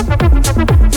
Thank you.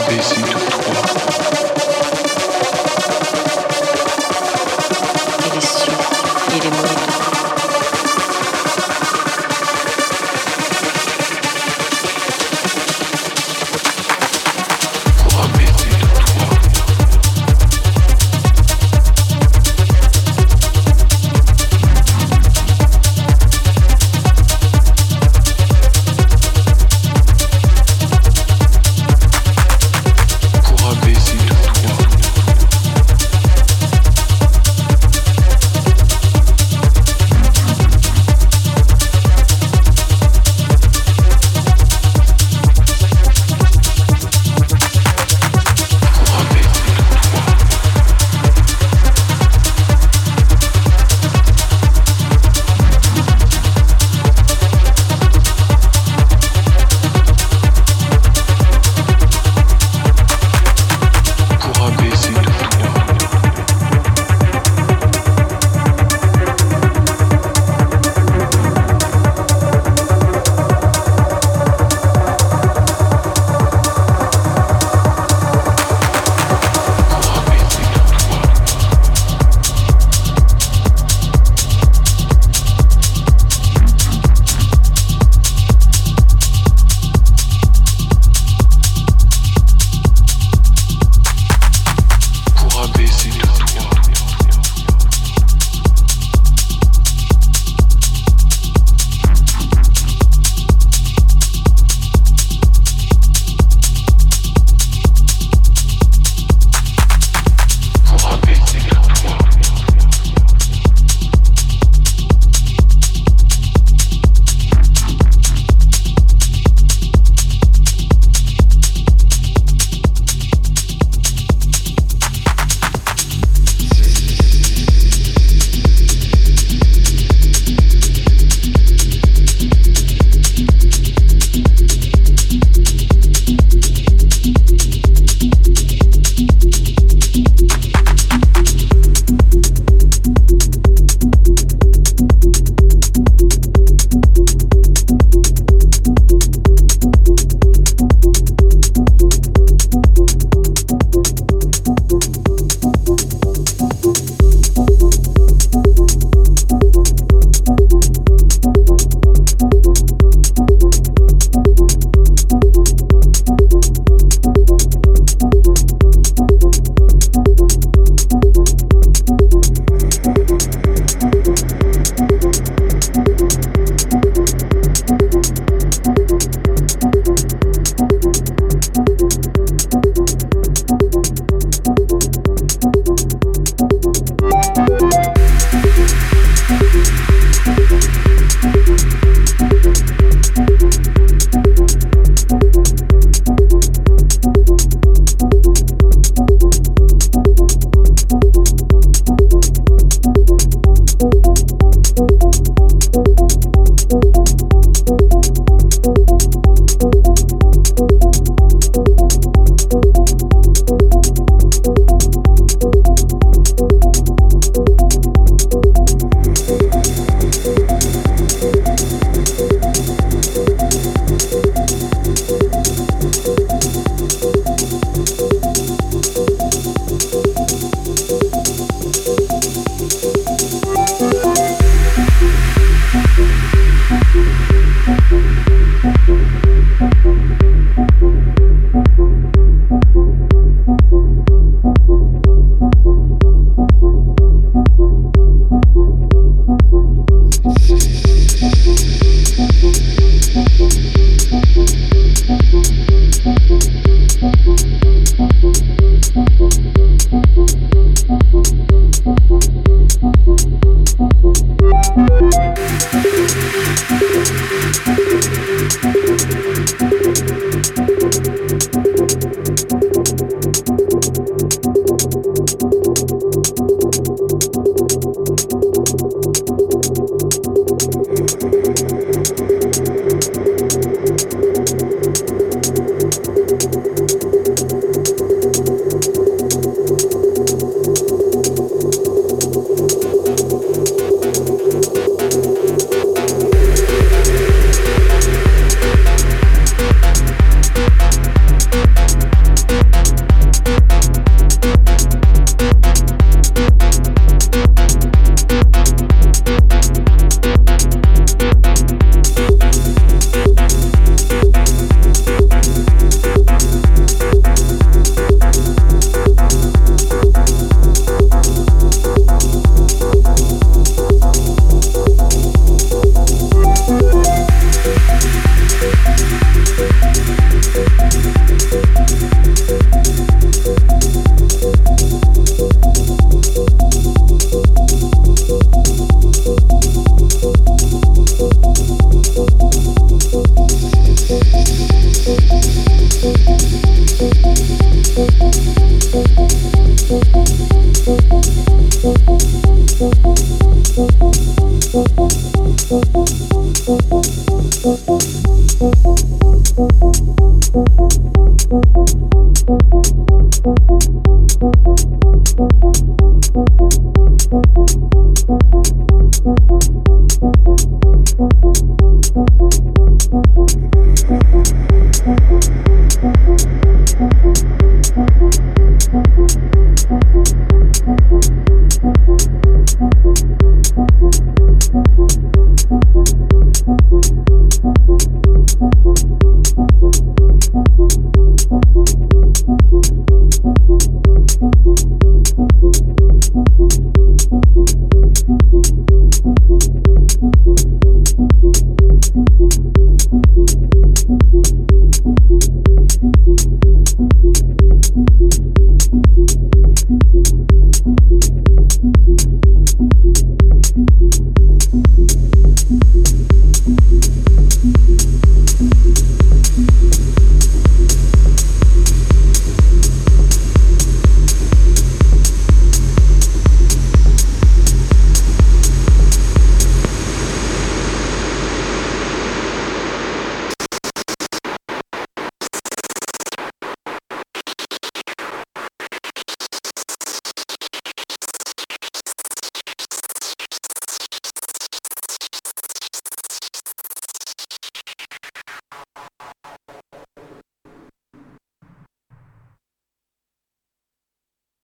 abaisse de toi.